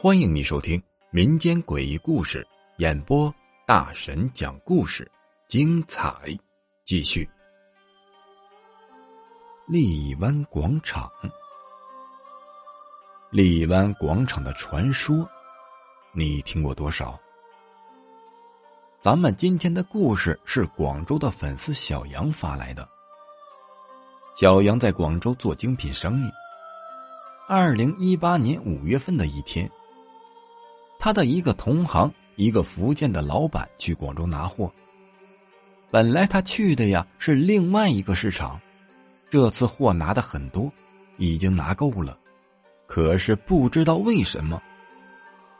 欢迎你收听民间诡异故事演播，大神讲故事，精彩继续。荔湾广场，荔湾广场的传说，你听过多少？咱们今天的故事是广州的粉丝小杨发来的。小杨在广州做精品生意。二零一八年五月份的一天。他的一个同行，一个福建的老板去广州拿货。本来他去的呀是另外一个市场，这次货拿的很多，已经拿够了。可是不知道为什么，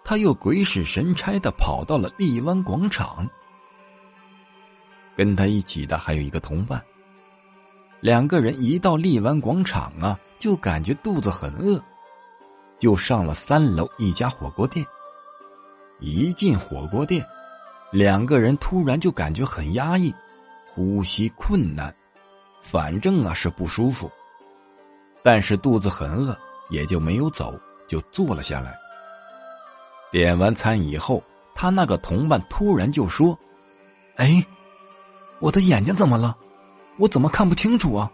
他又鬼使神差的跑到了荔湾广场。跟他一起的还有一个同伴。两个人一到荔湾广场啊，就感觉肚子很饿，就上了三楼一家火锅店。一进火锅店，两个人突然就感觉很压抑，呼吸困难，反正啊是不舒服。但是肚子很饿，也就没有走，就坐了下来。点完餐以后，他那个同伴突然就说：“哎，我的眼睛怎么了？我怎么看不清楚啊？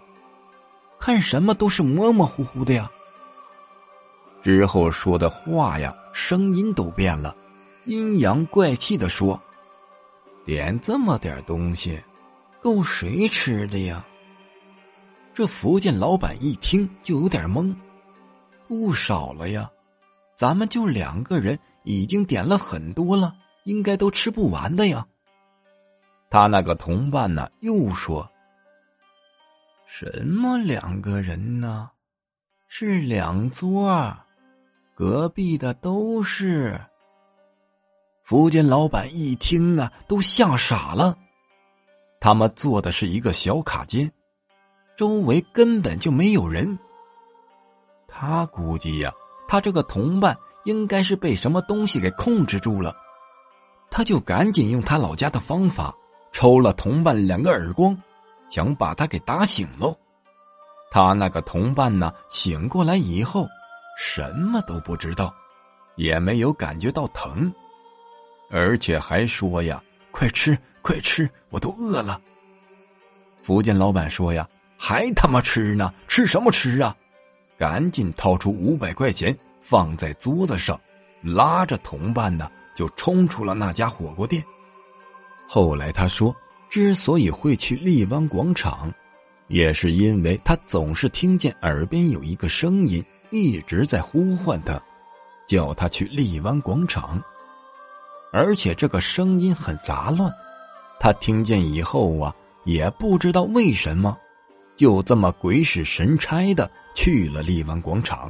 看什么都是模模糊糊的呀。”之后说的话呀，声音都变了。阴阳怪气的说：“点这么点东西，够谁吃的呀？”这福建老板一听就有点懵，不少了呀，咱们就两个人，已经点了很多了，应该都吃不完的呀。他那个同伴呢，又说：“什么两个人呢？是两桌，隔壁的都是。”福建老板一听啊，都吓傻了。他们坐的是一个小卡间，周围根本就没有人。他估计呀，他这个同伴应该是被什么东西给控制住了，他就赶紧用他老家的方法抽了同伴两个耳光，想把他给打醒喽。他那个同伴呢，醒过来以后什么都不知道，也没有感觉到疼。而且还说呀：“快吃，快吃，我都饿了。”福建老板说呀：“还他妈吃呢？吃什么吃啊？”赶紧掏出五百块钱放在桌子上，拉着同伴呢就冲出了那家火锅店。后来他说，之所以会去荔湾广场，也是因为他总是听见耳边有一个声音一直在呼唤他，叫他去荔湾广场。而且这个声音很杂乱，他听见以后啊，也不知道为什么，就这么鬼使神差的去了荔湾广场。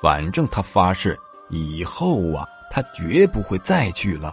反正他发誓以后啊，他绝不会再去了。